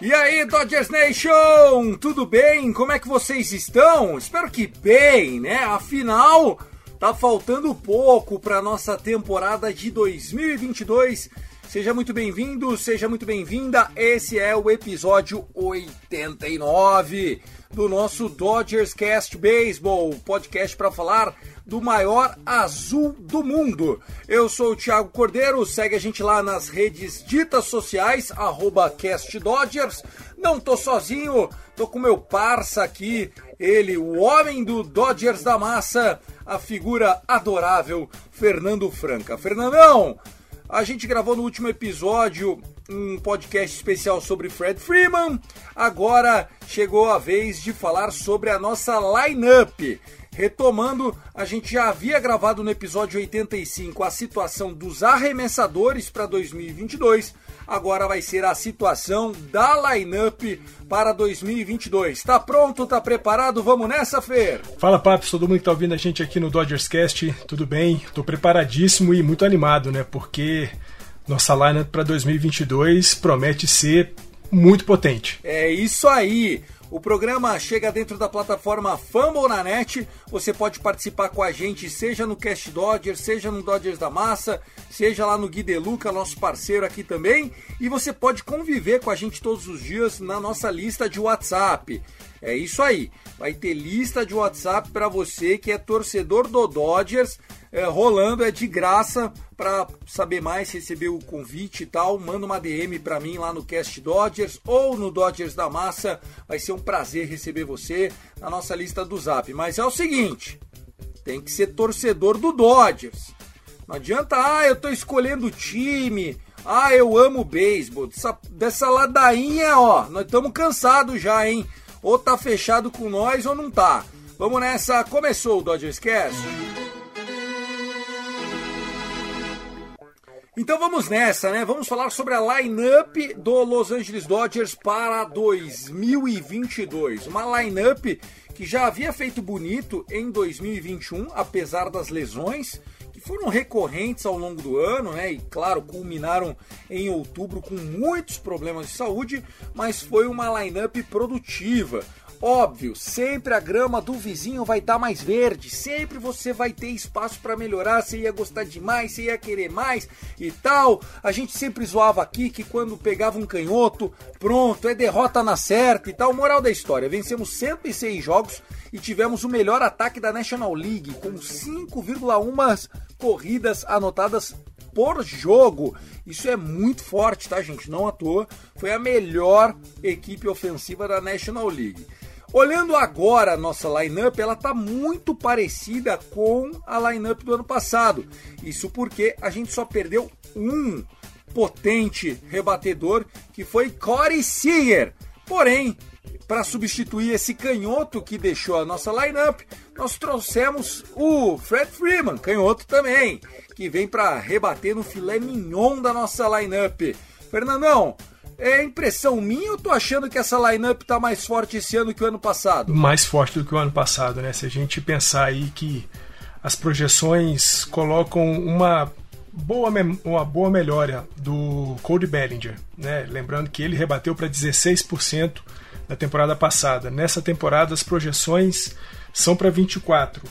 E aí, Dodgers Nation, tudo bem? Como é que vocês estão? Espero que bem, né? Afinal, tá faltando pouco para nossa temporada de 2022. Seja muito bem-vindo, seja muito bem-vinda. Esse é o episódio 89 do nosso Dodgers Cast Baseball, podcast para falar do maior azul do mundo. Eu sou o Thiago Cordeiro, segue a gente lá nas redes ditas sociais, CastDodgers. Não tô sozinho, tô com meu parça aqui, ele, o homem do Dodgers da massa, a figura adorável, Fernando Franca. Fernandão, a gente gravou no último episódio um podcast especial sobre Fred Freeman. Agora chegou a vez de falar sobre a nossa lineup. Retomando, a gente já havia gravado no episódio 85 a situação dos arremessadores para 2022. Agora vai ser a situação da lineup para 2022. Tá pronto? Tá preparado? Vamos nessa, Fer? Fala, Papos, todo mundo que tá ouvindo a gente aqui no Dodgers Cast, tudo bem? Tô preparadíssimo e muito animado, né? Porque nossa lineup para 2022 promete ser muito potente. É isso aí. O programa chega dentro da plataforma Fumble na net. Você pode participar com a gente, seja no Cast Dodgers, seja no Dodgers da Massa, seja lá no Gui Deluca, nosso parceiro aqui também. E você pode conviver com a gente todos os dias na nossa lista de WhatsApp. É isso aí. Vai ter lista de WhatsApp para você que é torcedor do Dodgers. É, rolando é de graça para saber mais, receber o convite e tal, manda uma DM para mim lá no Cast Dodgers ou no Dodgers da Massa. Vai ser um prazer receber você na nossa lista do Zap. Mas é o seguinte, tem que ser torcedor do Dodgers. Não adianta, ah, eu tô escolhendo o time. Ah, eu amo o beisebol. Dessa, dessa ladainha, ó, nós estamos cansados já, hein? Ou tá fechado com nós ou não tá. Vamos nessa, começou o Dodgers Cast. Então vamos nessa, né? Vamos falar sobre a lineup do Los Angeles Dodgers para 2022. Uma lineup que já havia feito bonito em 2021, apesar das lesões que foram recorrentes ao longo do ano, né? E claro, culminaram em outubro com muitos problemas de saúde, mas foi uma lineup produtiva. Óbvio, sempre a grama do vizinho vai estar mais verde, sempre você vai ter espaço para melhorar, você ia gostar demais, você ia querer mais e tal. A gente sempre zoava aqui que quando pegava um canhoto, pronto, é derrota na certa e tal. Moral da história, vencemos 106 jogos e tivemos o melhor ataque da National League, com 5,1 corridas anotadas por jogo. Isso é muito forte, tá, gente? Não à toa. Foi a melhor equipe ofensiva da National League. Olhando agora a nossa lineup, ela tá muito parecida com a lineup do ano passado. Isso porque a gente só perdeu um potente rebatedor que foi Corey Seager. Porém, para substituir esse canhoto que deixou a nossa lineup, nós trouxemos o Fred Freeman, canhoto também, que vem para rebater no filé mignon da nossa lineup. Fernandão, é impressão minha ou tô achando que essa lineup tá mais forte esse ano que o ano passado? Mais forte do que o ano passado, né? Se a gente pensar aí que as projeções colocam uma boa, uma boa melhora do Cody Bellinger, né? Lembrando que ele rebateu para 16% da temporada passada. Nessa temporada, as projeções são para 24.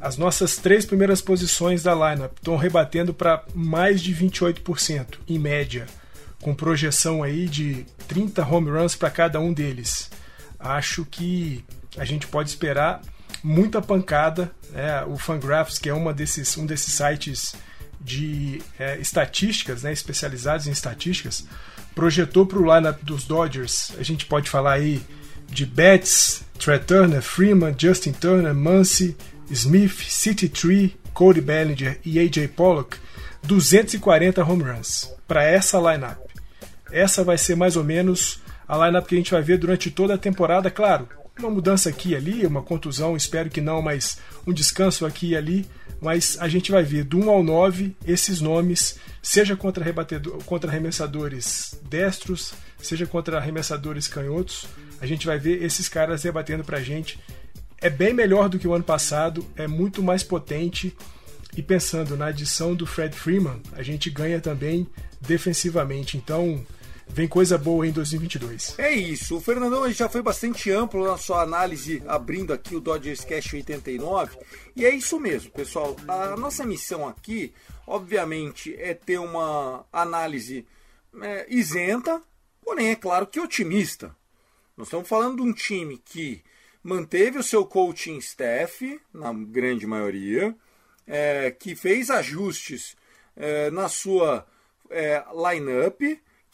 As nossas três primeiras posições da lineup estão rebatendo para mais de 28%, em média, com projeção aí de 30 home runs para cada um deles. Acho que a gente pode esperar muita pancada. Né? O Fangraphs, que é uma desses, um desses sites de é, estatísticas, né, especializados em estatísticas, projetou para o lineup dos Dodgers. A gente pode falar aí de Betts, Trey Turner, Freeman, Justin Turner, Muncy, Smith, City Tree, Cody Bellinger e AJ Pollock 240 home runs para essa lineup. Essa vai ser mais ou menos a lineup que a gente vai ver durante toda a temporada, claro. Uma mudança aqui e ali, uma contusão, espero que não, mas um descanso aqui e ali. Mas a gente vai ver do 1 ao 9 esses nomes, seja contra, contra arremessadores destros, seja contra arremessadores canhotos. A gente vai ver esses caras rebatendo pra gente. É bem melhor do que o ano passado, é muito mais potente. E pensando na adição do Fred Freeman, a gente ganha também defensivamente. Então, vem coisa boa em 2022. É isso. O Fernandão já foi bastante amplo na sua análise, abrindo aqui o Dodgers Cash 89. E é isso mesmo, pessoal. A nossa missão aqui, obviamente, é ter uma análise é, isenta, porém, é claro que otimista. Nós estamos falando de um time que manteve o seu coaching staff, na grande maioria, é, que fez ajustes é, na sua é, lineup,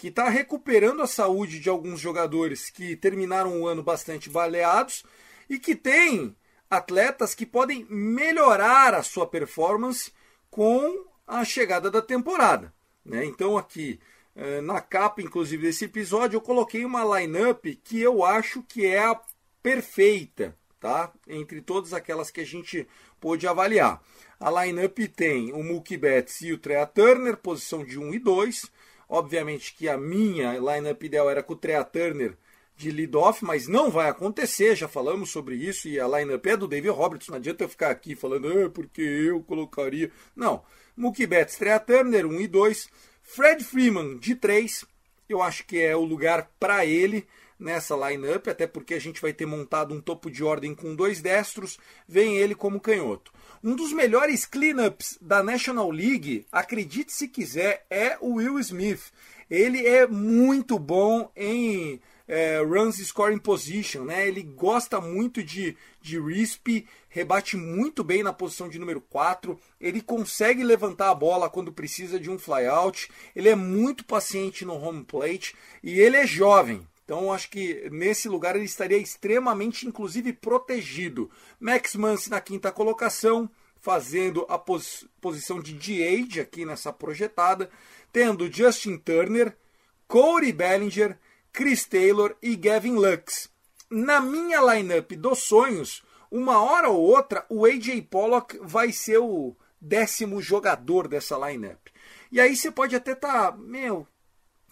que está recuperando a saúde de alguns jogadores que terminaram o ano bastante baleados e que tem atletas que podem melhorar a sua performance com a chegada da temporada. Né? Então aqui é, na capa, inclusive, desse episódio, eu coloquei uma lineup que eu acho que é a perfeita, tá? Entre todas aquelas que a gente pôde avaliar. A lineup tem o Mookie Betts e o Trea Turner, posição de 1 e 2. Obviamente que a minha lineup ideal era com o Trea Turner de lead-off, mas não vai acontecer, já falamos sobre isso, e a lineup é do David Roberts, não adianta eu ficar aqui falando, ah, porque eu colocaria. Não, Mookie Betts, Trea Turner, 1 e 2. Fred Freeman de 3, eu acho que é o lugar para ele nessa lineup, até porque a gente vai ter montado um topo de ordem com dois destros, vem ele como canhoto. Um dos melhores cleanups da National League, acredite se quiser, é o Will Smith. Ele é muito bom em é, runs scoring position, né? Ele gosta muito de, de RISP, rebate muito bem na posição de número 4, ele consegue levantar a bola quando precisa de um flyout, ele é muito paciente no home plate e ele é jovem. Então acho que nesse lugar ele estaria extremamente, inclusive, protegido. Max Muncy na quinta colocação, fazendo a pos posição de DH aqui nessa projetada, tendo Justin Turner, Corey Bellinger, Chris Taylor e Gavin Lux. Na minha lineup dos sonhos, uma hora ou outra, o AJ Pollock vai ser o décimo jogador dessa lineup. E aí você pode até estar, tá, meu,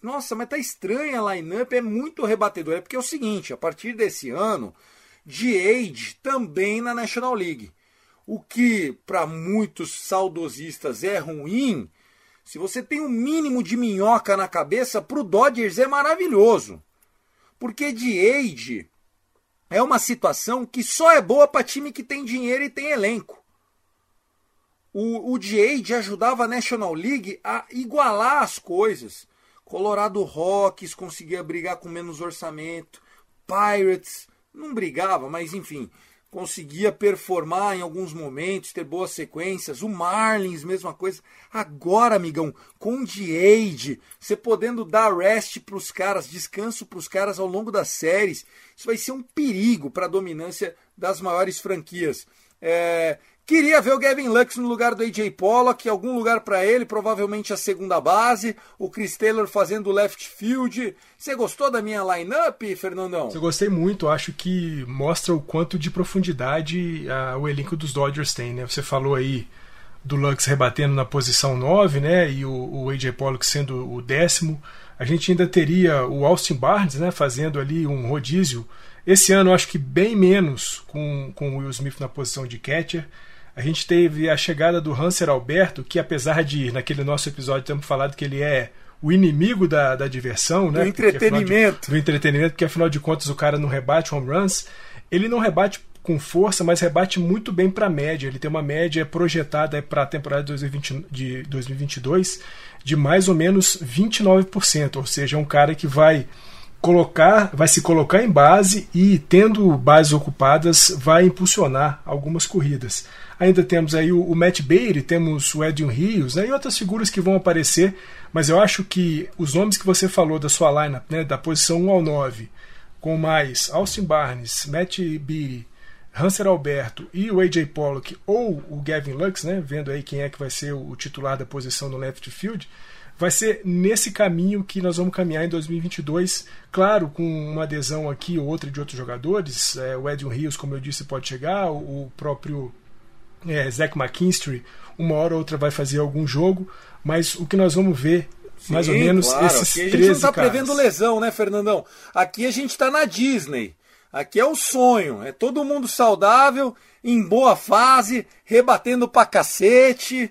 nossa, mas tá estranha a lineup, é muito rebatedora. É porque é o seguinte, a partir desse ano, de age também na National League. O que para muitos saudosistas é ruim, se você tem um mínimo de minhoca na cabeça, para o Dodgers é maravilhoso. Porque de age é uma situação que só é boa para time que tem dinheiro e tem elenco. O, o de ajudava a National League a igualar as coisas. Colorado Rocks conseguia brigar com menos orçamento. Pirates não brigava, mas enfim, conseguia performar em alguns momentos, ter boas sequências. O Marlins, mesma coisa. Agora, amigão, com Diade, você podendo dar rest para os caras, descanso para os caras ao longo das séries, isso vai ser um perigo para a dominância das maiores franquias. É, Queria ver o Gavin Lux no lugar do AJ Pollock, algum lugar para ele, provavelmente a segunda base, o Chris Taylor fazendo left field. Você gostou da minha lineup, Fernandão? Eu gostei muito, acho que mostra o quanto de profundidade uh, o elenco dos Dodgers tem, né? Você falou aí do Lux rebatendo na posição 9, né? E o, o AJ Pollock sendo o décimo. A gente ainda teria o Austin Barnes, né? Fazendo ali um rodízio. Esse ano, acho que bem menos com, com o Will Smith na posição de catcher. A gente teve a chegada do Hanser Alberto, que apesar de, naquele nosso episódio, termos falado que ele é o inimigo da, da diversão, né? Do entretenimento. De, do entretenimento, porque afinal de contas o cara não rebate home runs. Ele não rebate com força, mas rebate muito bem para a média. Ele tem uma média projetada para a temporada de, 2020, de 2022 de mais ou menos 29%, ou seja, é um cara que vai colocar, vai se colocar em base e tendo bases ocupadas vai impulsionar algumas corridas. Ainda temos aí o, o Matt Beatty, temos o Edwin Rios né, e outras figuras que vão aparecer, mas eu acho que os nomes que você falou da sua lineup, né, da posição 1 ao 9, com mais Austin Barnes, Matt Beatty, Hanser Alberto e o AJ Pollock ou o Gavin Lux, né, vendo aí quem é que vai ser o titular da posição no left field, vai ser nesse caminho que nós vamos caminhar em 2022. Claro, com uma adesão aqui ou outra de outros jogadores. É, o Edwin Rios, como eu disse, pode chegar. O próprio é, Zach McKinstry, uma hora ou outra vai fazer algum jogo. Mas o que nós vamos ver Sim, mais ou menos claro. esses Aqui a gente não está prevendo lesão, né, Fernandão? Aqui a gente está na Disney. Aqui é o sonho. É todo mundo saudável, em boa fase, rebatendo pra cacete.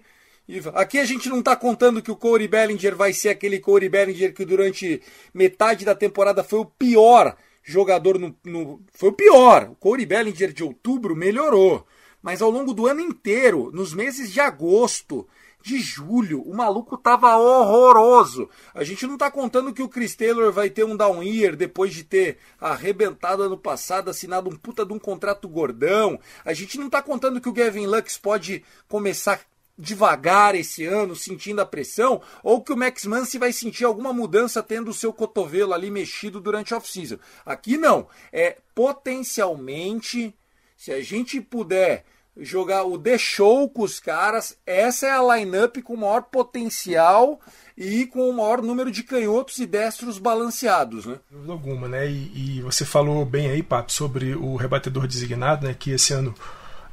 Aqui a gente não está contando que o Corey Bellinger vai ser aquele Corey Bellinger que durante metade da temporada foi o pior jogador no, no, foi o pior. O Corey Bellinger de outubro melhorou, mas ao longo do ano inteiro, nos meses de agosto, de julho, o maluco tava horroroso. A gente não tá contando que o Chris Taylor vai ter um down year depois de ter arrebentado ano passado, assinado um puta de um contrato gordão. A gente não tá contando que o Gavin Lux pode começar devagar esse ano, sentindo a pressão, ou que o Max Muncy vai sentir alguma mudança tendo o seu cotovelo ali mexido durante a off-season. Aqui não, é potencialmente, se a gente puder jogar o The Show com os caras, essa é a lineup com o maior potencial e com o maior número de canhotos e destros balanceados, né? Dúvida alguma, né? E, e, você falou bem aí, Papo, sobre o rebatedor designado, né? Que esse ano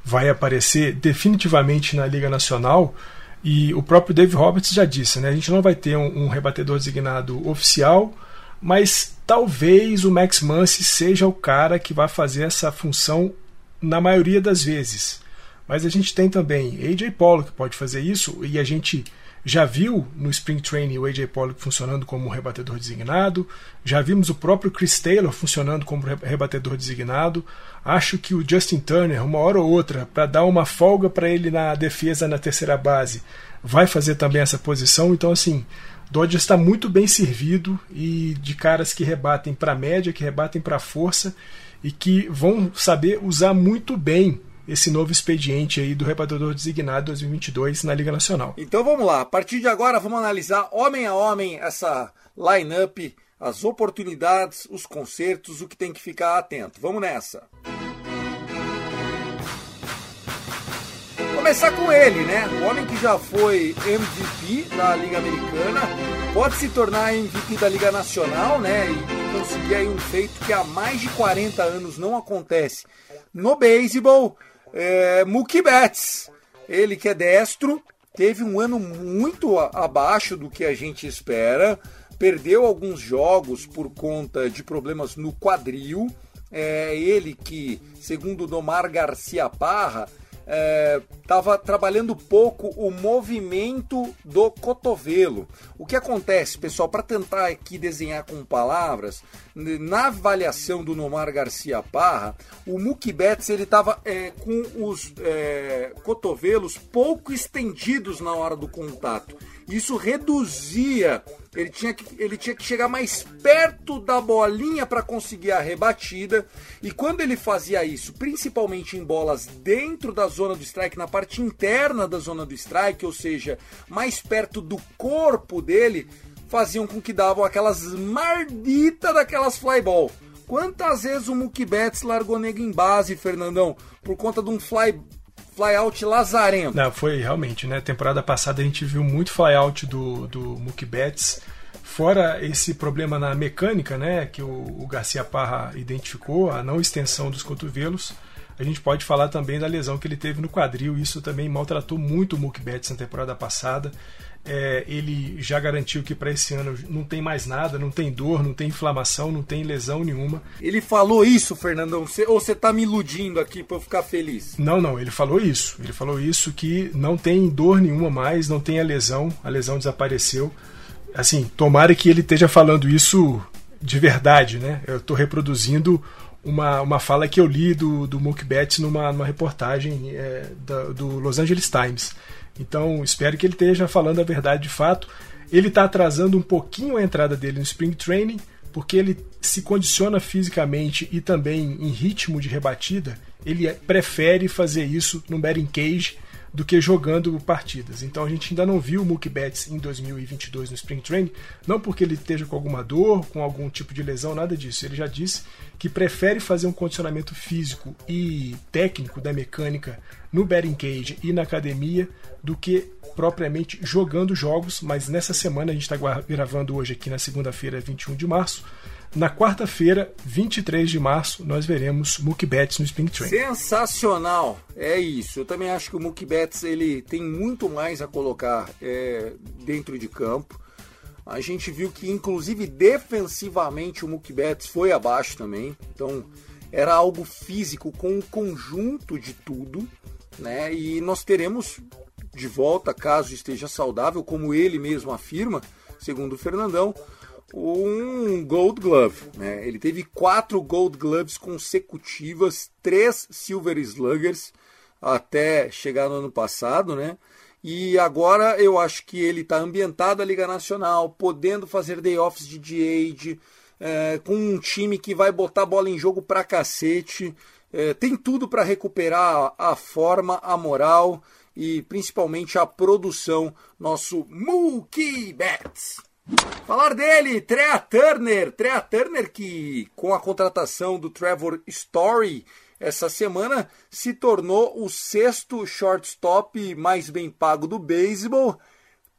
vai aparecer definitivamente na Liga Nacional. E o próprio Dave Roberts já disse, né? A gente não vai ter um, um rebatedor designado oficial, mas talvez o Max Muncy seja o cara que vai fazer essa função na maioria das vezes. Mas a gente tem também AJ Pollock que pode fazer isso e a gente já viu no Spring Training o AJ Pollock funcionando como rebatedor designado, já vimos o próprio Chris Taylor funcionando como rebatedor designado. Acho que o Justin Turner, uma hora ou outra, para dar uma folga para ele na defesa na terceira base, vai fazer também essa posição. Então, assim, Dodgers está muito bem servido e de caras que rebatem para média, que rebatem para força e que vão saber usar muito bem esse novo expediente aí do rebatedor designado 2022 na Liga Nacional. Então vamos lá, a partir de agora vamos analisar homem a homem essa lineup, as oportunidades, os concertos, o que tem que ficar atento. Vamos nessa. Começar com ele, né? O homem que já foi MVP da Liga Americana, pode se tornar MVP da Liga Nacional, né? E conseguir aí um feito que há mais de 40 anos não acontece no beisebol é, Mookie Betts, ele que é destro, teve um ano muito abaixo do que a gente espera, perdeu alguns jogos por conta de problemas no quadril. É ele que, segundo Domar Garcia Parra, estava é, trabalhando pouco o movimento do cotovelo. O que acontece, pessoal, para tentar aqui desenhar com palavras, na avaliação do Nomar Garcia Parra, o Mookie Betts ele estava é, com os é, cotovelos pouco estendidos na hora do contato. Isso reduzia, ele tinha que, ele tinha que chegar mais perto da bolinha para conseguir a rebatida. E quando ele fazia isso, principalmente em bolas dentro da zona do strike, na parte interna da zona do strike, ou seja, mais perto do corpo dele, faziam com que davam aquelas marditas daquelas flyball. Quantas vezes o Mookie Betts largou nego em base, Fernandão, por conta de um fly flyout lazarento. Não, foi realmente, né? Temporada passada a gente viu muito flyout do, do Mookie Betts. Fora esse problema na mecânica, né, que o, o Garcia Parra identificou, a não extensão dos cotovelos, a gente pode falar também da lesão que ele teve no quadril. Isso também maltratou muito o Mookie Betts na temporada passada. É, ele já garantiu que para esse ano não tem mais nada, não tem dor, não tem inflamação, não tem lesão nenhuma. Ele falou isso, Fernandão? Cê, ou você está me iludindo aqui para eu ficar feliz? Não, não, ele falou isso. Ele falou isso que não tem dor nenhuma mais, não tem a lesão, a lesão desapareceu. assim, tomara que ele esteja falando isso de verdade, né? Eu estou reproduzindo uma, uma fala que eu li do, do Mookie Betts numa, numa reportagem é, da, do Los Angeles Times. Então, espero que ele esteja falando a verdade de fato. Ele está atrasando um pouquinho a entrada dele no Spring Training, porque ele se condiciona fisicamente e também em ritmo de rebatida. Ele prefere fazer isso no batting cage do que jogando partidas. Então a gente ainda não viu o Mookie Betts em 2022 no Spring Training, não porque ele esteja com alguma dor, com algum tipo de lesão, nada disso. Ele já disse que prefere fazer um condicionamento físico e técnico da mecânica no batting cage e na academia do que propriamente jogando jogos, mas nessa semana a gente está gravando hoje aqui na segunda-feira, 21 de março, na quarta-feira, 23 de março, nós veremos Mookie Betts no Spring Training. Sensacional! É isso. Eu também acho que o Mookie Betts ele tem muito mais a colocar é, dentro de campo. A gente viu que, inclusive, defensivamente o Mookie Betts foi abaixo também. Então, era algo físico com um conjunto de tudo. Né? E nós teremos de volta, caso esteja saudável, como ele mesmo afirma, segundo o Fernandão, um Gold Glove. Né? Ele teve quatro Gold Gloves consecutivas, três Silver Sluggers até chegar no ano passado, né? E agora eu acho que ele está ambientado à Liga Nacional, podendo fazer day offs de DH, é, com um time que vai botar a bola em jogo pra cacete. É, tem tudo para recuperar a forma, a moral e principalmente a produção. Nosso Mookie Betts. Falar dele, Trea Turner. Trea Turner que com a contratação do Trevor Story essa semana se tornou o sexto shortstop mais bem pago do beisebol.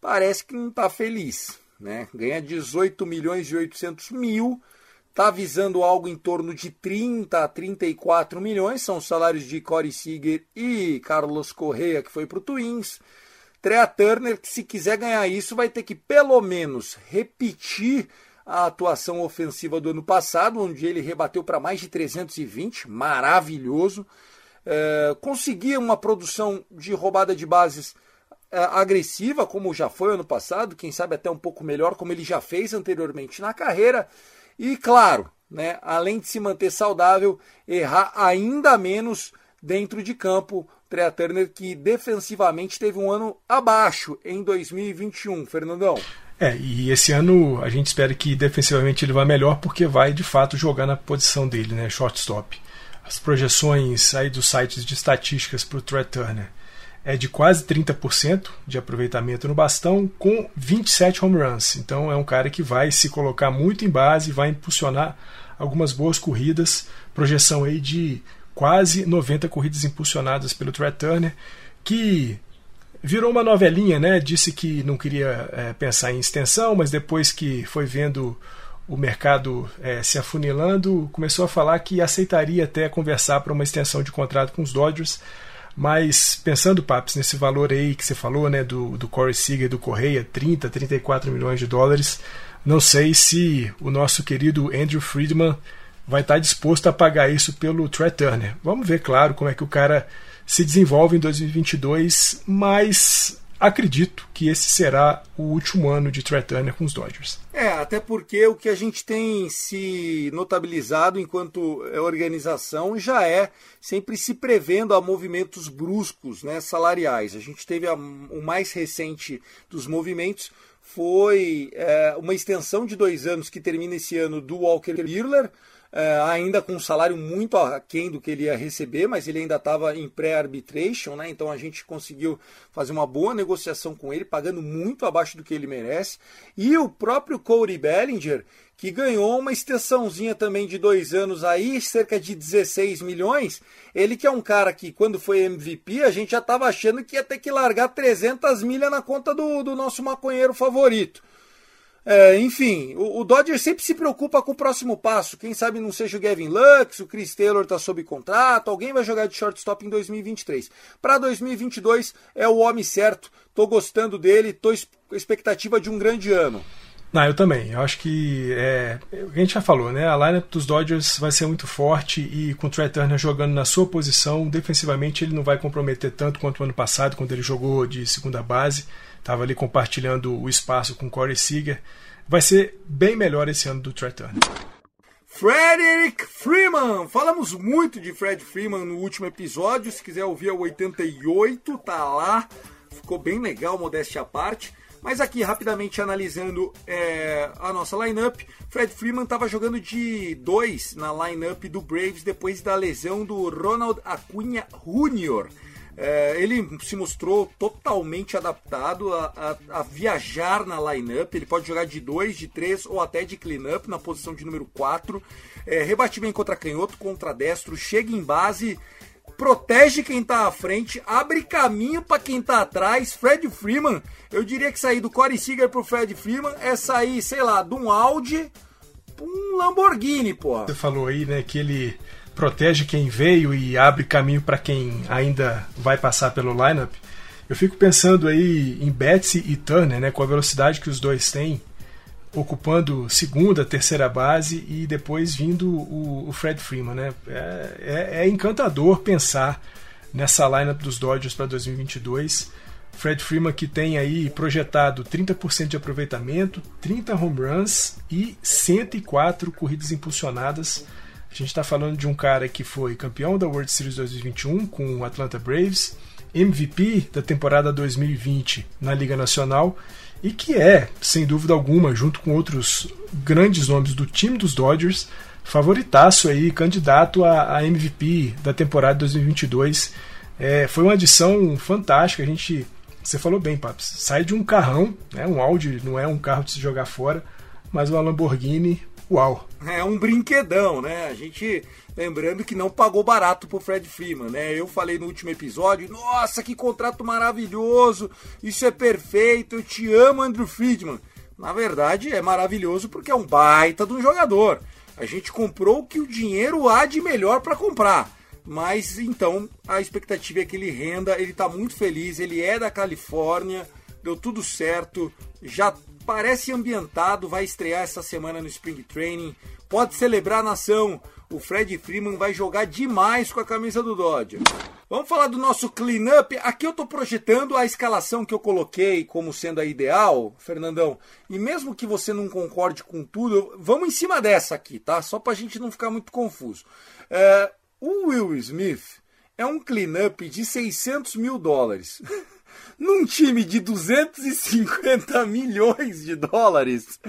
Parece que não está feliz, né? Ganha 18 milhões e 800 mil, está visando algo em torno de 30 a 34 milhões, são os salários de Corey Seager e Carlos Correa que foi para o Twins. Trea Turner, que se quiser ganhar isso, vai ter que pelo menos repetir a atuação ofensiva do ano passado, onde ele rebateu para mais de 320, maravilhoso. É, conseguir uma produção de roubada de bases é, agressiva, como já foi ano passado, quem sabe até um pouco melhor, como ele já fez anteriormente na carreira. E claro, né, além de se manter saudável, errar ainda menos dentro de campo, Trea Turner, que defensivamente teve um ano abaixo em 2021. Fernandão. É, e esse ano a gente espera que defensivamente ele vá melhor porque vai de fato jogar na posição dele, né, shortstop. As projeções aí dos sites de estatísticas para o Trey Turner é de quase 30% de aproveitamento no bastão com 27 home runs. Então é um cara que vai se colocar muito em base, vai impulsionar algumas boas corridas. Projeção aí de quase 90 corridas impulsionadas pelo Trey Turner, que virou uma novelinha, né? Disse que não queria é, pensar em extensão, mas depois que foi vendo o mercado é, se afunilando, começou a falar que aceitaria até conversar para uma extensão de contrato com os Dodgers. Mas pensando, Paps, nesse valor aí que você falou, né, do, do Corey Seager e do Correia, 30, 34 milhões de dólares, não sei se o nosso querido Andrew Friedman vai estar disposto a pagar isso pelo Trey Turner. Vamos ver, claro, como é que o cara se desenvolve em 2022, mas acredito que esse será o último ano de Trey Turner com os Dodgers. É, até porque o que a gente tem se notabilizado enquanto organização já é sempre se prevendo a movimentos bruscos, né, salariais. A gente teve a, o mais recente dos movimentos foi é, uma extensão de dois anos que termina esse ano do Walker Buehler, é, ainda com um salário muito aquém do que ele ia receber, mas ele ainda estava em pré-arbitration, né? então a gente conseguiu fazer uma boa negociação com ele, pagando muito abaixo do que ele merece. E o próprio Cody Bellinger, que ganhou uma extensãozinha também de dois anos aí, cerca de 16 milhões. Ele que é um cara que, quando foi MVP, a gente já estava achando que ia ter que largar 300 milhas na conta do, do nosso maconheiro favorito. É, enfim, o, o Dodgers sempre se preocupa com o próximo passo. Quem sabe não seja o Gavin Lux, o Chris Taylor está sob contrato, alguém vai jogar de shortstop em 2023. Para 2022 é o homem certo. Tô gostando dele, tô com expectativa de um grande ano. Não, eu também. Eu acho que é, a gente já falou, né? A lineup dos Dodgers vai ser muito forte e com o Trey Turner jogando na sua posição, defensivamente ele não vai comprometer tanto quanto o ano passado, quando ele jogou de segunda base estava ali compartilhando o espaço com Corey Seager. Vai ser bem melhor esse ano do Trey Turner. Frederick Freeman! Falamos muito de Fred Freeman no último episódio. Se quiser ouvir o 88, tá lá. Ficou bem legal, modéstia à parte. Mas aqui, rapidamente analisando é, a nossa lineup, Fred Freeman estava jogando de dois na lineup do Braves depois da lesão do Ronald Acunha Jr. É, ele se mostrou totalmente adaptado a, a, a, viajar na lineup. Ele pode jogar de 2, de 3 ou até de cleanup na posição de número 4. É, rebate bem contra canhoto, contra destro, chega em base protege quem tá à frente, abre caminho para quem tá atrás. Fred Freeman, eu diria que sair do Corey Seager pro Fred Freeman é sair, sei lá, de um Audi pra um Lamborghini, pô. Você falou aí, né, que ele protege quem veio e abre caminho para quem ainda vai passar pelo lineup. Eu fico pensando aí em Betsy e Turner, né, com a velocidade que os dois têm ocupando segunda, terceira base e depois vindo o, o Fred Freeman. Né? É, é, é, encantador pensar nessa lineup dos Dodgers para 2022. Fred Freeman que tem aí projetado 30% de aproveitamento, 30 home runs e 104 corridas impulsionadas. A gente está falando de um cara que foi campeão da World Series 2021 com o Atlanta Braves, MVP da temporada 2020 na Liga Nacional e que é, sem dúvida alguma, junto com outros grandes nomes do time dos Dodgers, favoritaço aí, candidato a, a MVP da temporada 2022. É, foi uma adição fantástica. A gente, você falou bem, Paps, sai de um carrão, né, um Audi não é um carro de se jogar fora, mas uma Lamborghini, uau. É um brinquedão, né? A gente Lembrando que não pagou barato pro Fred Freeman, né? Eu falei no último episódio, nossa, que contrato maravilhoso, isso é perfeito, eu te amo, Andrew Friedman. Na verdade, é maravilhoso porque é um baita de um jogador. A gente comprou o que o dinheiro há de melhor para comprar. Mas então a expectativa é que ele renda, ele tá muito feliz, ele é da Califórnia, deu tudo certo, já parece ambientado, vai estrear essa semana no Spring Training, pode celebrar a nação o Fred Freeman vai jogar demais com a camisa do Dodgers. Vamos falar do nosso cleanup. Aqui eu estou projetando a escalação que eu coloquei como sendo a ideal, Fernandão. E mesmo que você não concorde com tudo, vamos em cima dessa aqui, tá? Só para a gente não ficar muito confuso. É, o Will Smith é um cleanup de 600 mil dólares. Num time de 250 milhões de dólares.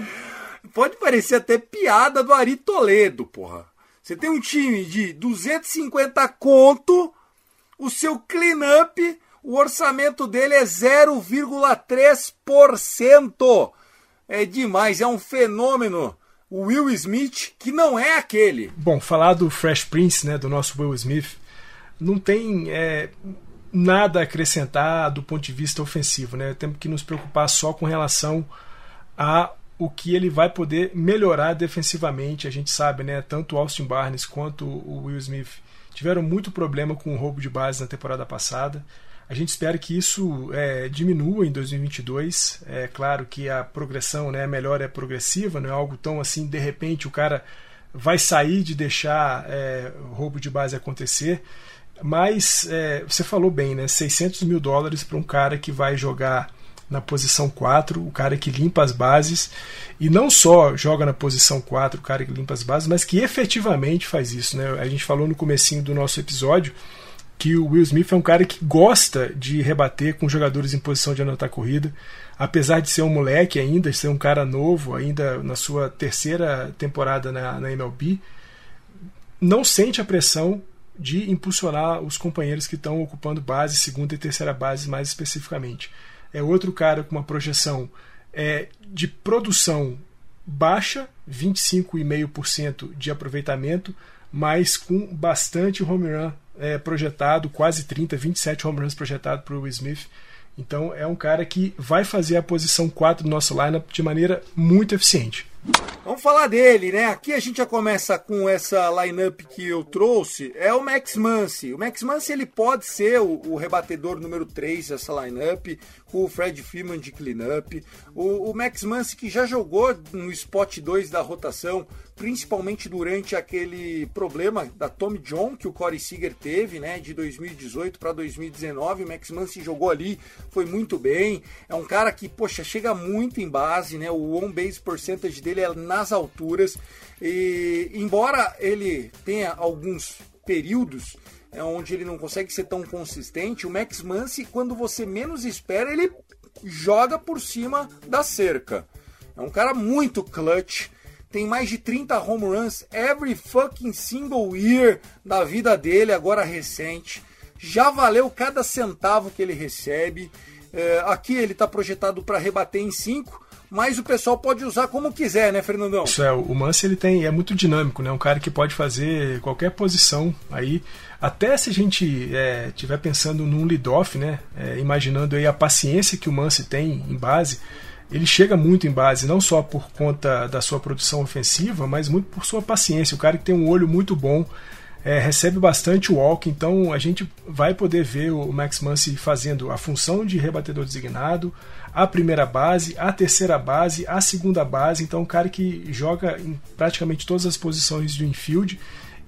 Pode parecer até piada do Ari Toledo, porra. Você tem um time de 250 conto, o seu cleanup, o orçamento dele é 0,3%. É demais, é um fenômeno. O Will Smith, que não é aquele. Bom, falar do Fresh Prince, né, do nosso Will Smith, não tem é, nada a acrescentar do ponto de vista ofensivo. Né? Temos que nos preocupar só com relação a o que ele vai poder melhorar defensivamente. A gente sabe, né? Tanto o Austin Barnes quanto o Will Smith tiveram muito problema com o roubo de base na temporada passada. A gente espera que isso é, diminua em 2022. É claro que a progressão, né, a melhora é progressiva, não é algo tão assim, de repente o cara vai sair de deixar é, roubo de base acontecer. Mas é, você falou bem, né? 600 mil dólares para um cara que vai jogar na posição 4, o cara que limpa as bases, e não só joga na posição 4, o cara que limpa as bases, mas que efetivamente faz isso. Né? A gente falou no comecinho do nosso episódio que o Will Smith é um cara que gosta de rebater com jogadores em posição de anotar corrida, apesar de ser um moleque ainda, de ser um cara novo, ainda na sua terceira temporada na, na MLB, não sente a pressão de impulsionar os companheiros que estão ocupando base, segunda e terceira base mais especificamente é outro cara com uma projeção é, de produção baixa, 25,5% de aproveitamento, mas com bastante home run é, projetado, quase 30, 27 home runs projetados para o Will Smith. Então é um cara que vai fazer a posição 4 do nosso lineup de maneira muito eficiente. Vamos falar dele, né? Aqui a gente já começa com essa lineup que eu trouxe. É o Max Muncy. O Max Muncy ele pode ser o, o rebatedor número 3 dessa lineup, o Fred Freeman de cleanup. O, o Max Muncy que já jogou no spot 2 da rotação principalmente durante aquele problema da Tommy John que o Corey Seager teve, né, de 2018 para 2019. O Max Muncy jogou ali, foi muito bem. É um cara que, poxa, chega muito em base, né? O on base percentage dele é nas alturas. E embora ele tenha alguns períodos é, onde ele não consegue ser tão consistente, o Max Muncy, quando você menos espera, ele joga por cima da cerca. É um cara muito clutch, tem mais de 30 home runs every fucking single year da vida dele, agora recente. Já valeu cada centavo que ele recebe. É, aqui ele está projetado para rebater em 5, mas o pessoal pode usar como quiser, né, Fernandão? Isso é, o Mance ele tem é muito dinâmico, né? Um cara que pode fazer qualquer posição aí. Até se a gente é, tiver pensando num lead-off, né? É, imaginando aí a paciência que o Mance tem em base, ele chega muito em base, não só por conta da sua produção ofensiva, mas muito por sua paciência. O cara que tem um olho muito bom, é, recebe bastante walk, então a gente vai poder ver o Max Muncy fazendo a função de rebatedor designado, a primeira base, a terceira base, a segunda base. Então, um cara que joga em praticamente todas as posições do infield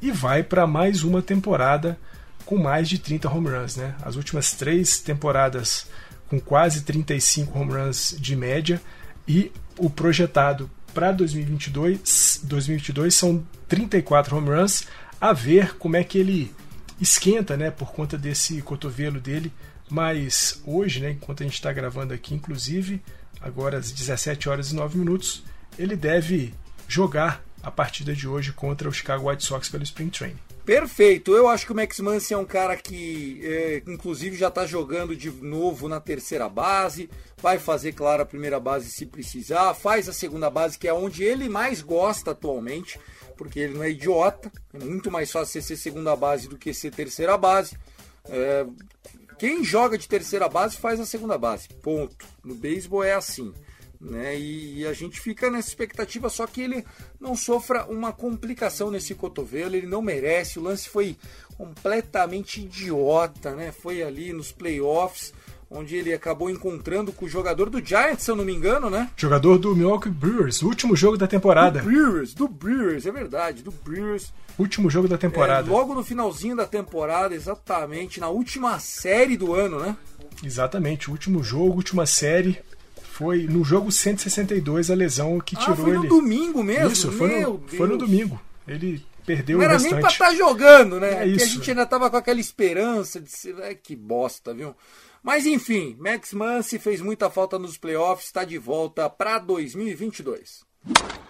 e vai para mais uma temporada com mais de 30 home runs. Né? As últimas três temporadas com quase 35 home runs de média e o projetado para 2022, 2022 são 34 home runs. A ver como é que ele esquenta, né, por conta desse cotovelo dele. Mas hoje, né, enquanto a gente está gravando aqui, inclusive, agora às 17 horas e 9 minutos, ele deve jogar a partida de hoje contra o Chicago White Sox pelo Spring Training. Perfeito. Eu acho que o Max Muncy é um cara que, é, inclusive, já está jogando de novo na terceira base. Vai fazer, claro, a primeira base se precisar. Faz a segunda base, que é onde ele mais gosta atualmente, porque ele não é idiota. É muito mais fácil ser segunda base do que ser terceira base. É, quem joga de terceira base faz a segunda base. Ponto. No beisebol é assim né? E, e, a gente fica nessa expectativa, só que ele não sofra uma complicação nesse cotovelo, ele não merece. O lance foi completamente idiota, né? Foi ali nos playoffs, onde ele acabou encontrando com o jogador do Giants, se eu não me engano, né? Jogador do Milwaukee Brewers, último jogo da temporada. Do Brewers, do Brewers, é verdade, do Brewers. Último jogo da temporada. É, logo no finalzinho da temporada, exatamente, na última série do ano, né? Exatamente, último jogo, última série foi no jogo 162 a lesão que tirou ele. Ah, foi no domingo mesmo? Isso, foi no, foi no domingo. Ele perdeu Não o era restante. nem pra estar tá jogando, né? É a isso. gente ainda tava com aquela esperança de ser. É, que bosta, viu? Mas enfim, Max Muncy fez muita falta nos playoffs, está de volta para 2022.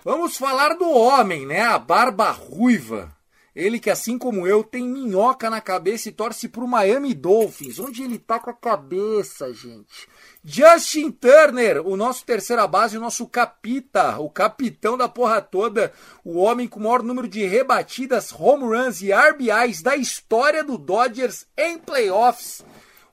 Vamos falar do homem, né? A barba ruiva. Ele que, assim como eu, tem minhoca na cabeça e torce pro Miami Dolphins. Onde ele tá com a cabeça, gente? Justin Turner, o nosso terceira base, o nosso capita, o capitão da porra toda, o homem com o maior número de rebatidas, home runs e RBIs da história do Dodgers em playoffs.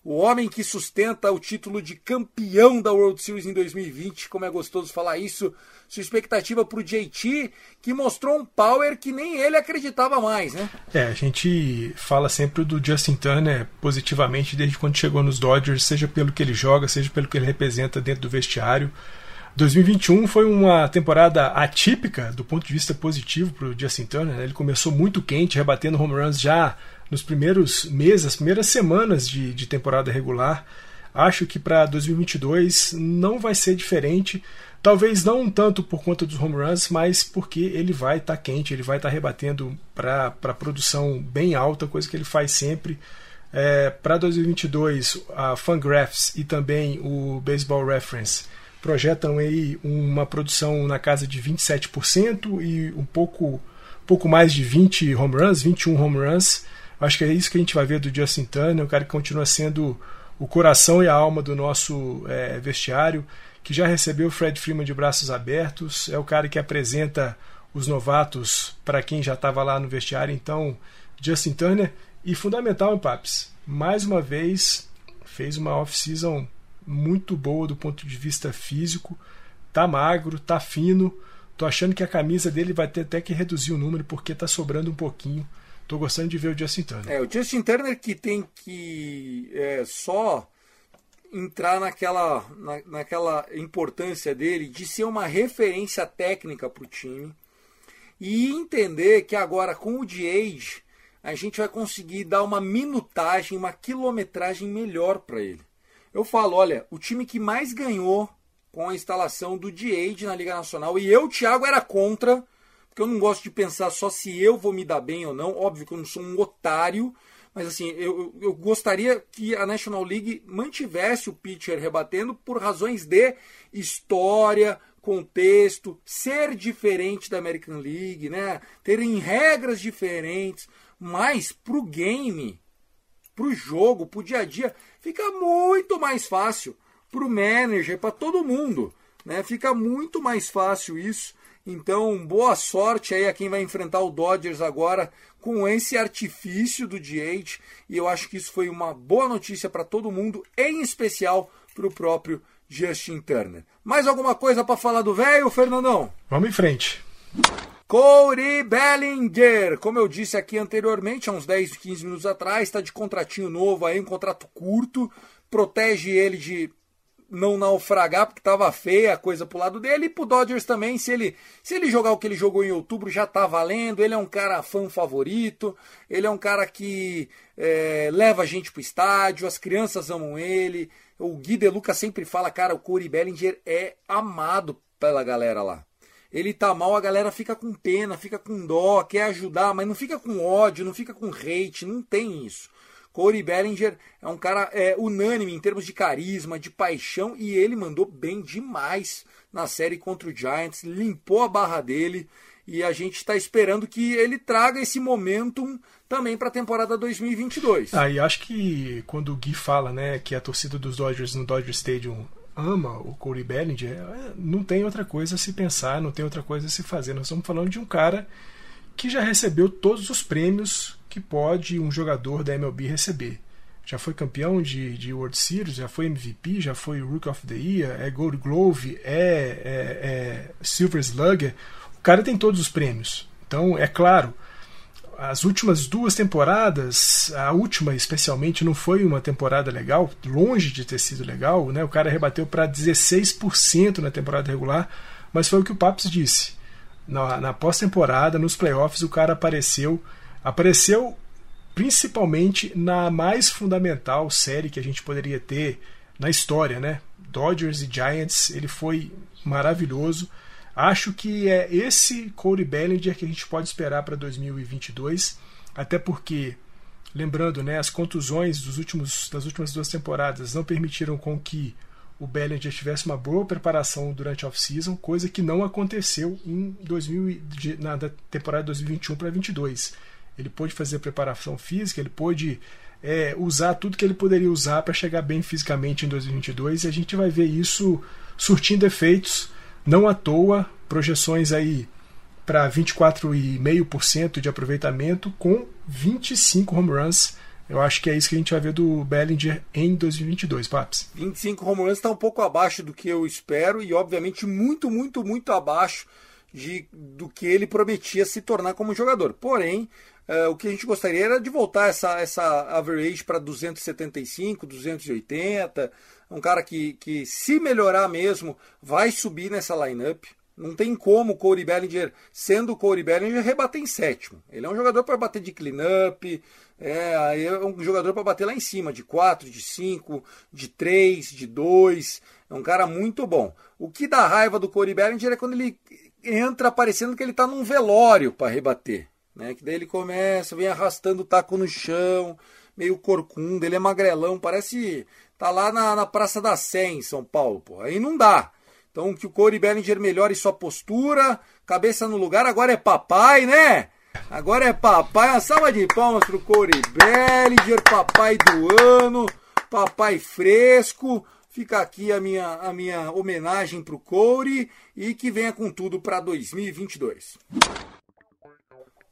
O homem que sustenta o título de campeão da World Series em 2020, como é gostoso falar isso. Sua expectativa para o JT, que mostrou um power que nem ele acreditava mais, né? É, a gente fala sempre do Justin Turner positivamente desde quando chegou nos Dodgers, seja pelo que ele joga, seja pelo que ele representa dentro do vestiário. 2021 foi uma temporada atípica do ponto de vista positivo para o Justin Turner. né? Ele começou muito quente, rebatendo home runs já nos primeiros meses, as primeiras semanas de, de temporada regular. Acho que para 2022 não vai ser diferente. Talvez não tanto por conta dos home runs, mas porque ele vai estar quente, ele vai estar rebatendo para produção bem alta, coisa que ele faz sempre. É, para 2022, a Fangraphs e também o Baseball Reference projetam aí uma produção na casa de 27% e um pouco, pouco mais de 20 home runs, 21 home runs. Acho que é isso que a gente vai ver do Justin Turner, um cara que continua sendo o coração e a alma do nosso é, vestiário, que já recebeu o Fred Freeman de braços abertos, é o cara que apresenta os novatos para quem já estava lá no vestiário. Então, Justin Turner, e fundamental em Paps, mais uma vez fez uma off-season muito boa do ponto de vista físico, tá magro, tá fino. Tô achando que a camisa dele vai ter até que reduzir o número porque tá sobrando um pouquinho. Tô gostando de ver o Justin Turner. É, o Justin Turner que tem que é, só entrar naquela, na, naquela importância dele de ser uma referência técnica para o time. e entender que agora com o de-age a gente vai conseguir dar uma minutagem, uma quilometragem melhor para ele. Eu falo, olha, o time que mais ganhou com a instalação do de-age na Liga Nacional, e eu, Thiago, era contra, porque eu não gosto de pensar só se eu vou me dar bem ou não, óbvio que eu não sou um otário, mas assim, eu, eu gostaria que a National League mantivesse o pitcher rebatendo por razões de história, contexto, ser diferente da American League, né? Terem regras diferentes, mas pro game, pro jogo, pro dia a dia, fica muito mais fácil pro manager, para todo mundo, né? Fica muito mais fácil isso. Então, boa sorte aí a quem vai enfrentar o Dodgers agora com esse artifício do DH. E eu acho que isso foi uma boa notícia para todo mundo, em especial para o próprio Justin Turner. Mais alguma coisa para falar do velho, Fernandão? Vamos em frente. Corey Bellinger, como eu disse aqui anteriormente, há uns 10, 15 minutos atrás, está de contratinho novo aí, um contrato curto, protege ele de não naufragar, porque estava feia a coisa pro lado dele, e pro Dodgers também, se ele, se ele jogar o que ele jogou em outubro, já tá valendo, ele é um cara fã favorito, ele é um cara que é, leva a gente pro estádio, as crianças amam ele, o Gui De Luca sempre fala, cara, o Corey Bellinger é amado pela galera lá. Ele tá mal, a galera fica com pena, fica com dó, quer ajudar, mas não fica com ódio, não fica com hate, não tem isso. Corey Bellinger é um cara é, unânime em termos de carisma, de paixão, e ele mandou bem demais na série contra o Giants, limpou a barra dele, e a gente está esperando que ele traga esse momentum também para a temporada 2022. Ah, e acho que quando o Gui fala né, que a torcida dos Dodgers no Dodger Stadium ama o Corey Bellinger, é, não tem outra coisa a se pensar, não tem outra coisa a se fazer. Nós estamos falando de um cara que já recebeu todos os prêmios que pode um jogador da MLB receber. Já foi campeão de, de World Series, já foi MVP, já foi Rookie of the Year, é Gold Glove, é, é, é Silver Slugger. O cara tem todos os prêmios. Então, é claro, as últimas duas temporadas, a última especialmente, não foi uma temporada legal, longe de ter sido legal. Né? O cara rebateu para 16% na temporada regular, mas foi o que o Paps disse. Na, na pós-temporada, nos playoffs, o cara apareceu Apareceu principalmente na mais fundamental série que a gente poderia ter na história, né? Dodgers e Giants, ele foi maravilhoso. Acho que é esse Corey Bellinger que a gente pode esperar para 2022, até porque lembrando, né, as contusões dos últimos, das últimas duas temporadas não permitiram com que o Bellinger tivesse uma boa preparação durante a off-season, coisa que não aconteceu em 2000, na temporada 2021 para 2022 ele pôde fazer preparação física, ele pôde é, usar tudo que ele poderia usar para chegar bem fisicamente em 2022 e a gente vai ver isso surtindo efeitos, não à toa, projeções aí para 24,5% de aproveitamento com 25 home runs. Eu acho que é isso que a gente vai ver do Bellinger em 2022, Paps. 25 home runs está um pouco abaixo do que eu espero e, obviamente, muito, muito, muito abaixo de, do que ele prometia se tornar como jogador. Porém, Uh, o que a gente gostaria era de voltar essa, essa average para 275, 280. Um cara que, que, se melhorar mesmo, vai subir nessa lineup. Não tem como o Corey Bellinger, sendo o Corey Bellinger, rebater em sétimo. Ele é um jogador para bater de cleanup, é, é um jogador para bater lá em cima, de 4, de 5, de 3, de 2. É um cara muito bom. O que dá raiva do Corey Bellinger é quando ele entra parecendo que ele está num velório para rebater. Né? Que daí ele começa, vem arrastando o taco no chão, meio corcunda, ele é magrelão, parece tá lá na, na Praça da Sé em São Paulo, pô. Aí não dá. Então que o Corey Bellinger melhore sua postura, cabeça no lugar, agora é papai, né? Agora é papai, uma salva de palmas pro Corey Bellinger, papai do ano, papai fresco. Fica aqui a minha, a minha homenagem pro Corey e que venha com tudo para 2022.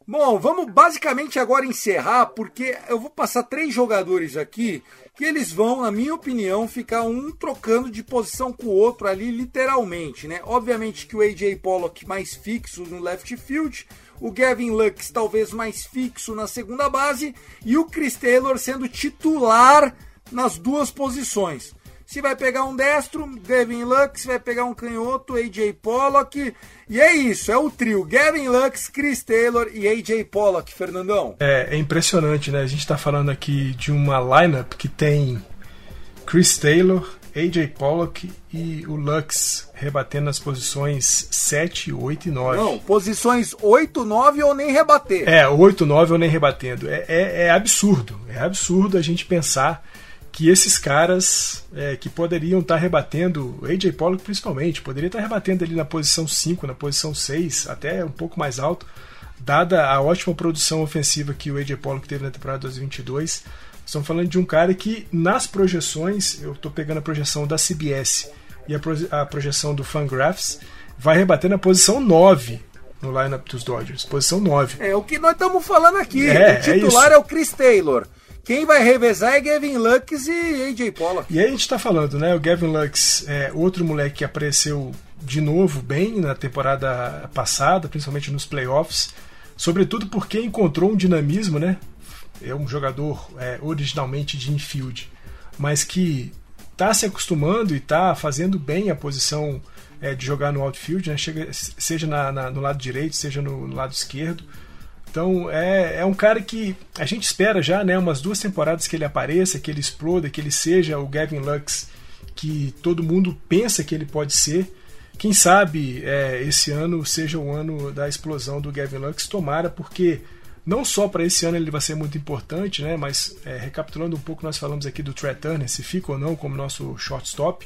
Bom, vamos basicamente agora encerrar, porque eu vou passar três jogadores aqui que eles vão, na minha opinião, ficar um trocando de posição com o outro ali, literalmente, né? Obviamente que o AJ Pollock mais fixo no left field, o Gavin Lux talvez mais fixo na segunda base e o Chris Taylor sendo titular nas duas posições. Se vai pegar um destro, Gavin Lux, se vai pegar um canhoto, AJ Pollock. E é isso, é o trio Gavin Lux, Chris Taylor e AJ Pollock, Fernandão. É, é impressionante, né? A gente está falando aqui de uma lineup que tem Chris Taylor, AJ Pollock e o Lux rebatendo nas posições 7, 8 e 9. Não, posições 8, 9 ou nem rebater. É, 8, 9 ou nem rebatendo. É, é, é absurdo. É absurdo a gente pensar que esses caras é, que poderiam estar tá rebatendo, AJ Pollock principalmente, poderia estar tá rebatendo ali na posição 5, na posição 6, até um pouco mais alto, dada a ótima produção ofensiva que o AJ Pollock teve na temporada 2022 Estamos falando de um cara que, nas projeções, eu estou pegando a projeção da CBS e a, proje a projeção do Fangraphs, vai rebater na posição 9 no lineup dos Dodgers. Posição 9. É o que nós estamos falando aqui. É, o titular é, é, o Chris Taylor. Quem vai revezar é Gavin Lux e AJ Pollock. E aí a gente está falando, né? O Gavin Lux é outro moleque que apareceu de novo bem na temporada passada, principalmente nos playoffs. Sobretudo porque encontrou um dinamismo, né? é um jogador é, originalmente de infield, mas que está se acostumando e está fazendo bem a posição é, de jogar no outfield, né? Chega, seja na, na, no lado direito, seja no, no, lado esquerdo. Então é, é um cara que a gente espera já né, umas duas temporadas que ele apareça, que ele exploda, que ele seja o Gavin Lux que todo mundo pensa que ele pode ser. Quem sabe é, esse ano seja o ano da explosão do Gavin Lux, tomara, porque não só para esse ano ele vai ser muito importante, né? Mas é, recapitulando um pouco, nós falamos aqui do Trey Turner, se fica ou não como nosso shortstop.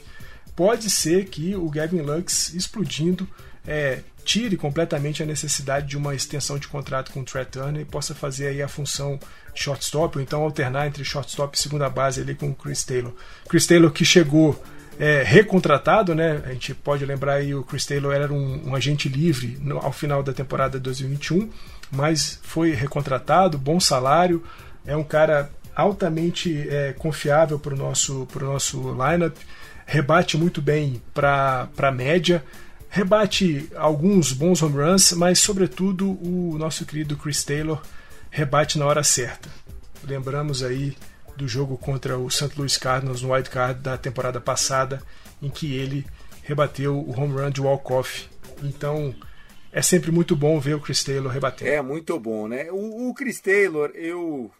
Pode ser que o Gavin Lux explodindo é, tire completamente a necessidade de uma extensão de contrato com o Trey Turner e possa fazer aí a função shortstop, ou então alternar entre shortstop e segunda base ali com o Chris Taylor. Chris Taylor que chegou é, recontratado, né? A gente pode lembrar aí o Chris Taylor era um, um agente livre no, ao final da temporada 2021 mas foi recontratado, bom salário, é um cara altamente é, confiável para o nosso, nosso lineup, rebate muito bem para a média, rebate alguns bons home runs, mas sobretudo o nosso querido Chris Taylor rebate na hora certa. Lembramos aí do jogo contra o St. Louis Cardinals no wild card da temporada passada, em que ele rebateu o home run de walk-off. Então, é sempre muito bom ver o Chris Taylor rebater. É muito bom, né? O, o Chris Taylor, eu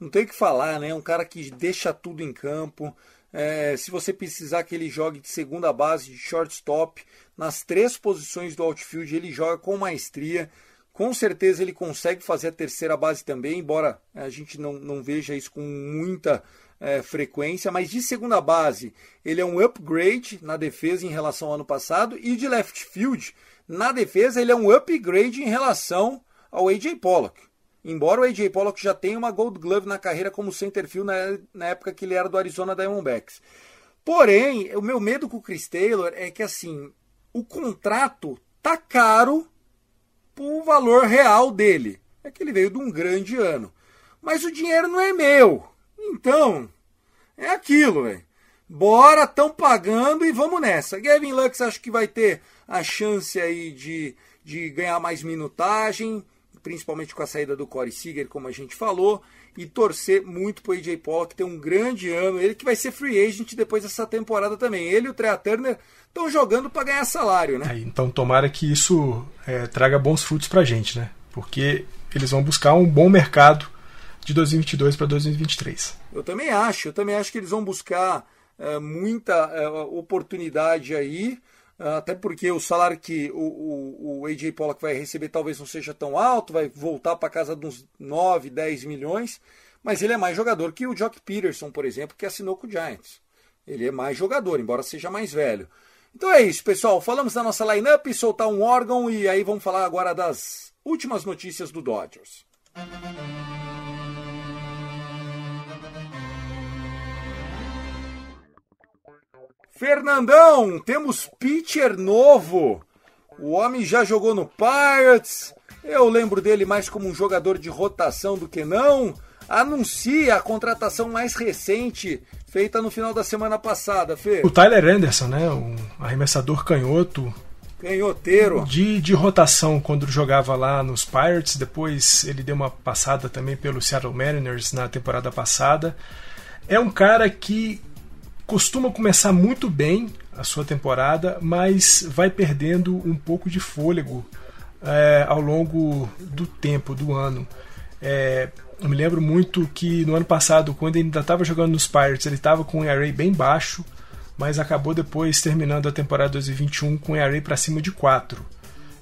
não tenho que falar, né? É um cara que deixa tudo em campo. É, se você precisar que ele jogue de segunda base, de shortstop, nas três posições do outfield, ele joga com maestria. Com certeza ele consegue fazer a terceira base também, embora a gente não, não veja isso com muita é, frequência. Mas de segunda base, ele é um upgrade na defesa em relação ao ano passado. E de left field, na defesa, ele é um upgrade em relação ao AJ Pollock. Embora o AJ Pollock já tenha uma Gold Glove na carreira como centerfield na, na época que ele era do Arizona Diamondbacks. Porém, o meu medo com o Chris Taylor é que assim, o contrato tá caro pro valor real dele. É que ele veio de um grande ano. Mas o dinheiro não é meu. Então, é aquilo, velho. Bora, estão pagando e vamos nessa. Gavin Lux acho que vai ter a chance aí de, de ganhar mais minutagem, principalmente com a saída do Corey Seager, como a gente falou, e torcer muito pro AJ Pollock ter um grande ano. Ele que vai ser free agent depois dessa temporada também. Ele e o Trea Turner estão jogando para ganhar salário, né? É, então tomara que isso é, traga bons frutos pra gente, né? Porque eles vão buscar um bom mercado de 2022 para 2023. Eu também acho, eu também acho que eles vão buscar é, muita é, oportunidade aí. Até porque o salário que o, o, o AJ Pollock vai receber talvez não seja tão alto, vai voltar para casa de uns 9, 10 milhões, mas ele é mais jogador que o Jock Peterson, por exemplo, que assinou com o Giants. Ele é mais jogador, embora seja mais velho. Então é isso, pessoal. Falamos da nossa lineup, soltar um órgão e aí vamos falar agora das últimas notícias do Dodgers. Fernandão, temos pitcher novo. O homem já jogou no Pirates. Eu lembro dele mais como um jogador de rotação do que não. Anuncia a contratação mais recente feita no final da semana passada, Fê. O Tyler Anderson, né? Um arremessador canhoto. Canhoteiro. De, de rotação quando jogava lá nos Pirates. Depois ele deu uma passada também pelo Seattle Mariners na temporada passada. É um cara que costuma começar muito bem a sua temporada, mas vai perdendo um pouco de fôlego é, ao longo do tempo, do ano. É, eu me lembro muito que no ano passado, quando ele ainda estava jogando nos Pirates, ele estava com um ERA bem baixo, mas acabou depois terminando a temporada 2021 com um ERA para cima de 4.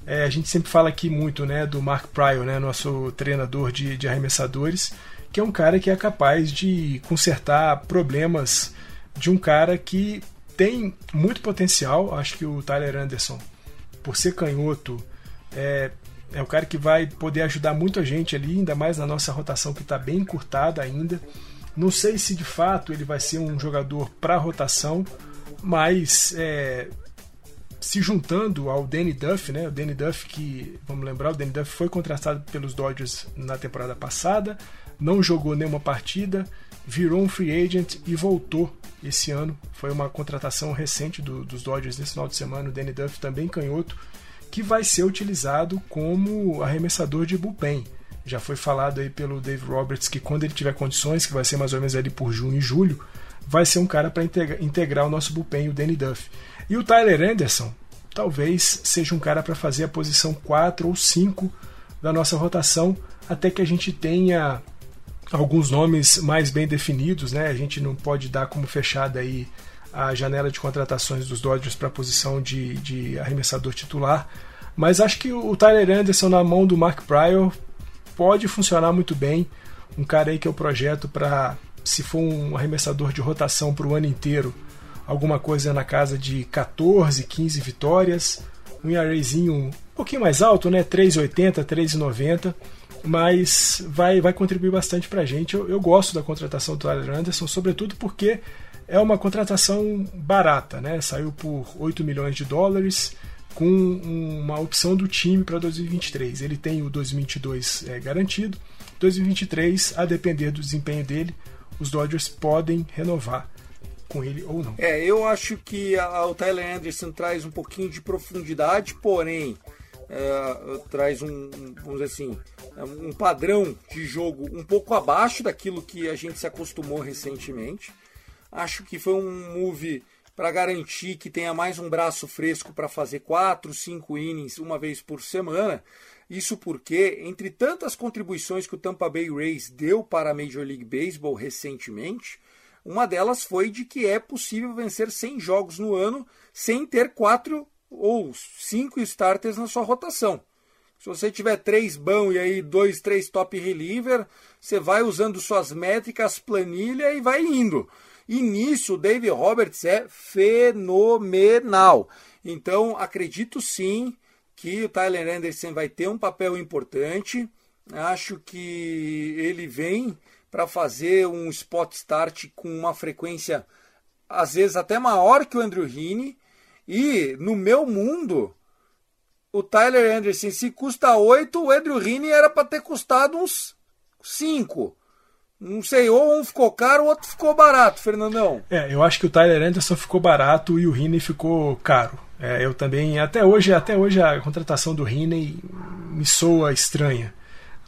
É, a gente sempre fala aqui muito né, do Mark Pryor, né, nosso treinador de, de arremessadores, que é um cara que é capaz de consertar problemas de um cara que tem muito potencial. Acho que o Tyler Anderson, por ser canhoto, é, é cara que vai poder ajudar muito a gente ali, ainda mais na nossa rotação que está bem encurtada ainda. Não sei se de fato ele vai ser um jogador para rotação, mas é, se juntando ao Danny Duff, né? O Danny Duff que, vamos lembrar, o Danny Duff foi contratado pelos Dodgers na temporada passada, não jogou nenhuma partida, virou um free agent e voltou esse ano. Foi uma contratação recente do, dos Dodgers nesse final de semana. O Danny Duff também canhoto, que vai ser utilizado como arremessador de bullpen. Já foi falado aí pelo Dave Roberts que quando ele tiver condições, que vai ser mais ou menos ali por junho e julho, vai ser um cara para integrar, integrar, o nosso bullpen, o Danny Duff. E o Tyler Anderson talvez seja um cara para fazer a posição 4 ou 5 da nossa rotação, até que a gente tenha alguns nomes mais bem definidos, né? A gente não pode dar como fechada aí a janela de contratações dos Dodgers para a posição de, de arremessador titular. Mas acho que o Tyler Anderson na mão do Mark Pryor pode funcionar muito bem. Um cara aí que eu projeto para, se for um arremessador de rotação para o ano inteiro, alguma coisa na casa de 14, 15 vitórias. Um ERAzinho um pouquinho mais alto, né? 3,80, 3,90 mas vai, vai contribuir bastante para a gente. Eu, eu, gosto da contratação do Tyler Anderson, sobretudo porque é uma contratação barata, né? Saiu por 8 milhões de dólares com uma opção do time para 2023. Ele tem o 2022 é, garantido, 2023, a depender do desempenho dele, os Dodgers podem renovar com ele ou não. É, eu acho que a, o Tyler Anderson traz um pouquinho de profundidade, porém é, traz um, vamos dizer assim, um padrão de jogo um pouco abaixo daquilo que a gente se acostumou recentemente. Acho que foi um move para garantir que tenha mais um braço fresco para fazer 4, 5 innings uma vez por semana. Isso porque, entre tantas contribuições que o Tampa Bay Rays deu para a Major League Baseball recentemente, uma delas foi de que é possível vencer 100 jogos no ano sem ter quatro ou cinco starters na sua rotação. Se você tiver três bão e aí dois, três top reliever, você vai usando suas métricas, planilha e vai indo. E nisso o Dave Roberts é fenomenal. Então acredito sim que o Tyler Anderson vai ter um papel importante. Acho que ele vem para fazer um spot start com uma frequência às vezes até maior que o Andrew Heaney e no meu mundo, o Tyler Anderson, se custa 8, o Andrew Heaney era para ter custado uns 5. Não sei, ou um ficou caro, o outro ficou barato, Fernandão. É, eu acho que o Tyler Anderson ficou barato e o Heaney ficou caro. É, eu também, até hoje, até hoje a contratação do Heaney me soa estranha.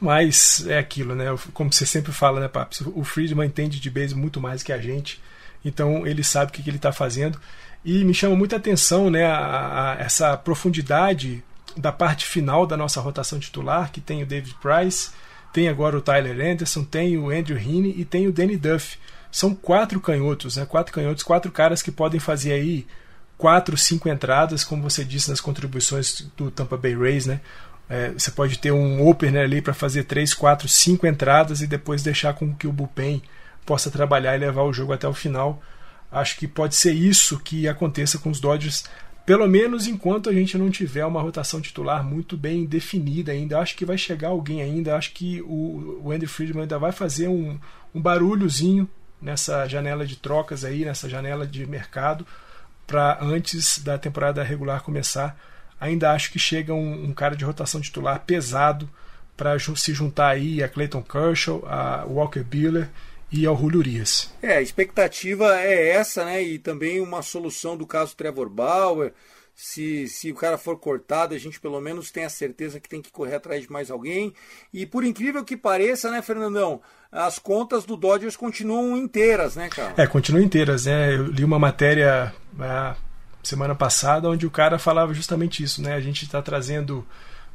Mas é aquilo, né? Como você sempre fala, né, Paps? O Friedman entende de base muito mais que a gente. Então ele sabe o que, que ele está fazendo. E me chama muita atenção né, a, a, essa profundidade da parte final da nossa rotação titular, que tem o David Price, tem agora o Tyler Anderson, tem o Andrew Heaney e tem o Danny Duff. São quatro canhotos, né? Quatro canhotos, quatro caras que podem fazer aí quatro, cinco entradas, como você disse nas contribuições do Tampa Bay Rays, né? É, você pode ter um opener ali para fazer três, quatro, cinco entradas e depois deixar com que o bullpen possa trabalhar e levar o jogo até o final. Acho que pode ser isso que aconteça com os Dodgers, pelo menos enquanto a gente não tiver uma rotação titular muito bem definida ainda. Acho que vai chegar alguém ainda. Acho que o, o Andy Friedman ainda vai fazer um, um barulhozinho nessa janela de trocas aí, nessa janela de mercado, para antes da temporada regular começar. Ainda acho que chega um, um cara de rotação titular pesado para se juntar aí a Clayton Kershaw, a Walker Buehler e ao Julio Urias. É, a expectativa é essa, né? E também uma solução do caso Trevor Bauer. Se, se o cara for cortado, a gente pelo menos tem a certeza que tem que correr atrás de mais alguém. E por incrível que pareça, né, Fernandão? As contas do Dodgers continuam inteiras, né, cara? É, continuam inteiras, né? Eu li uma matéria é, semana passada onde o cara falava justamente isso, né? A gente está trazendo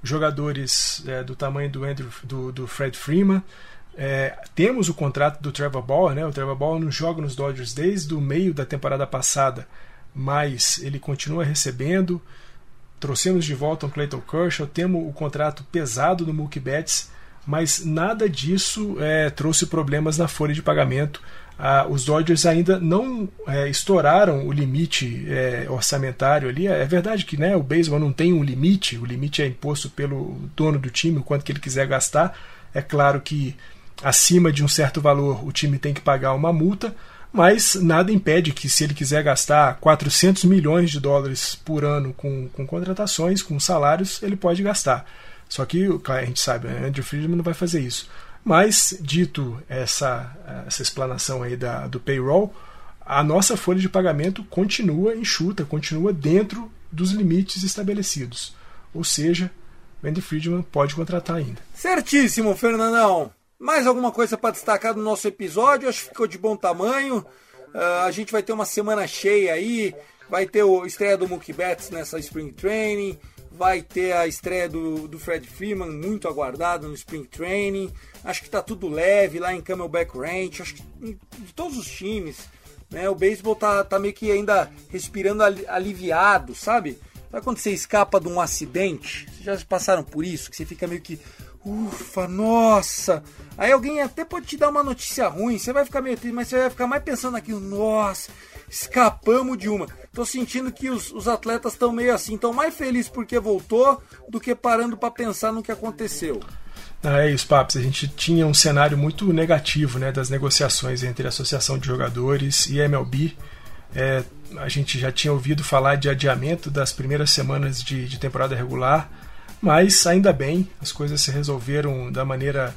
jogadores é, do tamanho do, Andrew, do, do Fred Freeman. É, temos o contrato do Trevor Bauer, né? O Trevor Bauer não joga nos Dodgers desde o meio da temporada passada, mas ele continua recebendo. Trouxemos de volta o Clayton Kershaw, temos o contrato pesado do Mookie Betts, mas nada disso é, trouxe problemas na folha de pagamento. Ah, os Dodgers ainda não é, estouraram o limite é, orçamentário ali. É verdade que né, o beisebol não tem um limite, o limite é imposto pelo dono do time, o quanto que ele quiser gastar. É claro que acima de um certo valor o time tem que pagar uma multa, mas nada impede que, se ele quiser gastar 400 milhões de dólares por ano com, com contratações, com salários, ele pode gastar. Só que a gente sabe, né, Andrew Friedman não vai fazer isso. Mas, dito essa, essa explanação aí da, do payroll, a nossa folha de pagamento continua enxuta, continua dentro dos limites estabelecidos. Ou seja, o Friedman pode contratar ainda. Certíssimo, Fernandão. Mais alguma coisa para destacar do nosso episódio? Acho que ficou de bom tamanho. Uh, a gente vai ter uma semana cheia aí. Vai ter o estreia do Mookie Betts nessa Spring Training. Vai ter a estreia do, do Fred Freeman, muito aguardado no Spring Training. Acho que está tudo leve lá em Camelback Ranch. Acho que de todos os times. Né, o beisebol tá, tá meio que ainda respirando aliviado, sabe? Sabe quando você escapa de um acidente? Vocês já passaram por isso? Que você fica meio que Ufa, nossa! Aí alguém até pode te dar uma notícia ruim, você vai ficar meio triste, mas você vai ficar mais pensando naquilo, nossa, escapamos de uma. Tô sentindo que os, os atletas estão meio assim, estão mais felizes porque voltou do que parando para pensar no que aconteceu. Ah, é isso, Papos. A gente tinha um cenário muito negativo né, das negociações entre a Associação de Jogadores e a MLB. É, a gente já tinha ouvido falar de adiamento das primeiras semanas de, de temporada regular mas ainda bem, as coisas se resolveram da maneira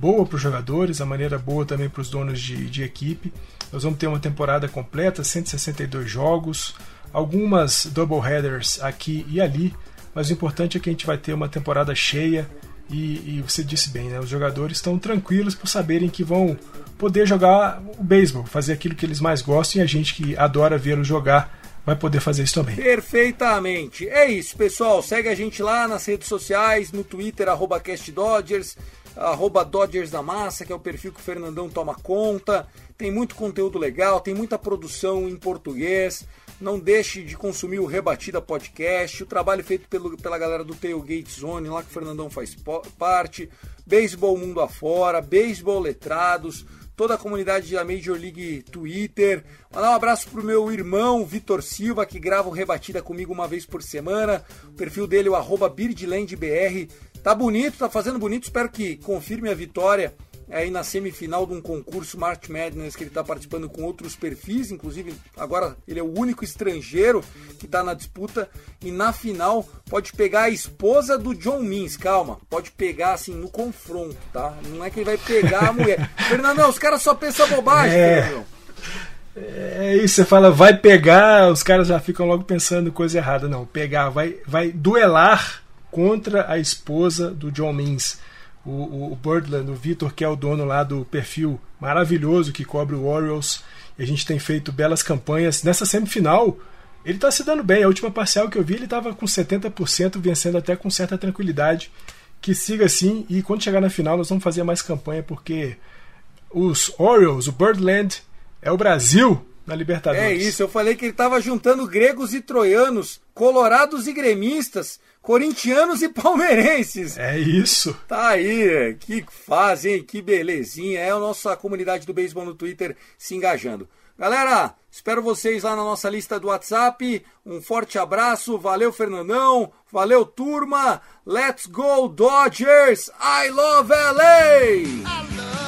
boa para os jogadores, da maneira boa também para os donos de, de equipe. Nós vamos ter uma temporada completa, 162 jogos, algumas double headers aqui e ali, mas o importante é que a gente vai ter uma temporada cheia e, e você disse bem, né? Os jogadores estão tranquilos por saberem que vão poder jogar o beisebol, fazer aquilo que eles mais gostam e a gente que adora vê-los jogar vai poder fazer isso também. Perfeitamente. É isso, pessoal. Segue a gente lá nas redes sociais, no Twitter, arroba CastDodgers, arroba Dodgers da Massa, que é o perfil que o Fernandão toma conta. Tem muito conteúdo legal, tem muita produção em português. Não deixe de consumir o Rebatida Podcast, o trabalho feito pelo, pela galera do Tailgate Zone, lá que o Fernandão faz parte. Beisebol Mundo Afora, Beisebol Letrados, toda a comunidade da Major League Twitter. Mandar um abraço pro meu irmão Vitor Silva, que grava o Rebatida comigo uma vez por semana. O perfil dele é o BirdlandBR. Tá bonito, tá fazendo bonito. Espero que confirme a vitória aí na semifinal de um concurso March Madness que ele está participando com outros perfis, inclusive agora ele é o único estrangeiro que está na disputa e na final pode pegar a esposa do John Means, calma, pode pegar assim no confronto, tá? Não é que ele vai pegar a mulher. Fernandão, os caras só pensam bobagem, é... Fernandão. É isso, você fala, vai pegar, os caras já ficam logo pensando coisa errada. Não, pegar, vai, vai duelar contra a esposa do John Means o, o Birdland, o Vitor, que é o dono lá do perfil maravilhoso que cobre o Orioles. E a gente tem feito belas campanhas. Nessa semifinal, ele está se dando bem. A última parcial que eu vi, ele estava com 70%, vencendo até com certa tranquilidade. Que siga assim. E quando chegar na final, nós vamos fazer mais campanha, porque os Orioles, o Birdland, é o Brasil na Libertadores. É isso, eu falei que ele estava juntando gregos e troianos, colorados e gremistas corintianos e palmeirenses. É isso. Tá aí, que fazem, que belezinha. É a nossa comunidade do beisebol no Twitter se engajando. Galera, espero vocês lá na nossa lista do WhatsApp. Um forte abraço, valeu Fernandão, valeu turma. Let's go Dodgers! I love LA!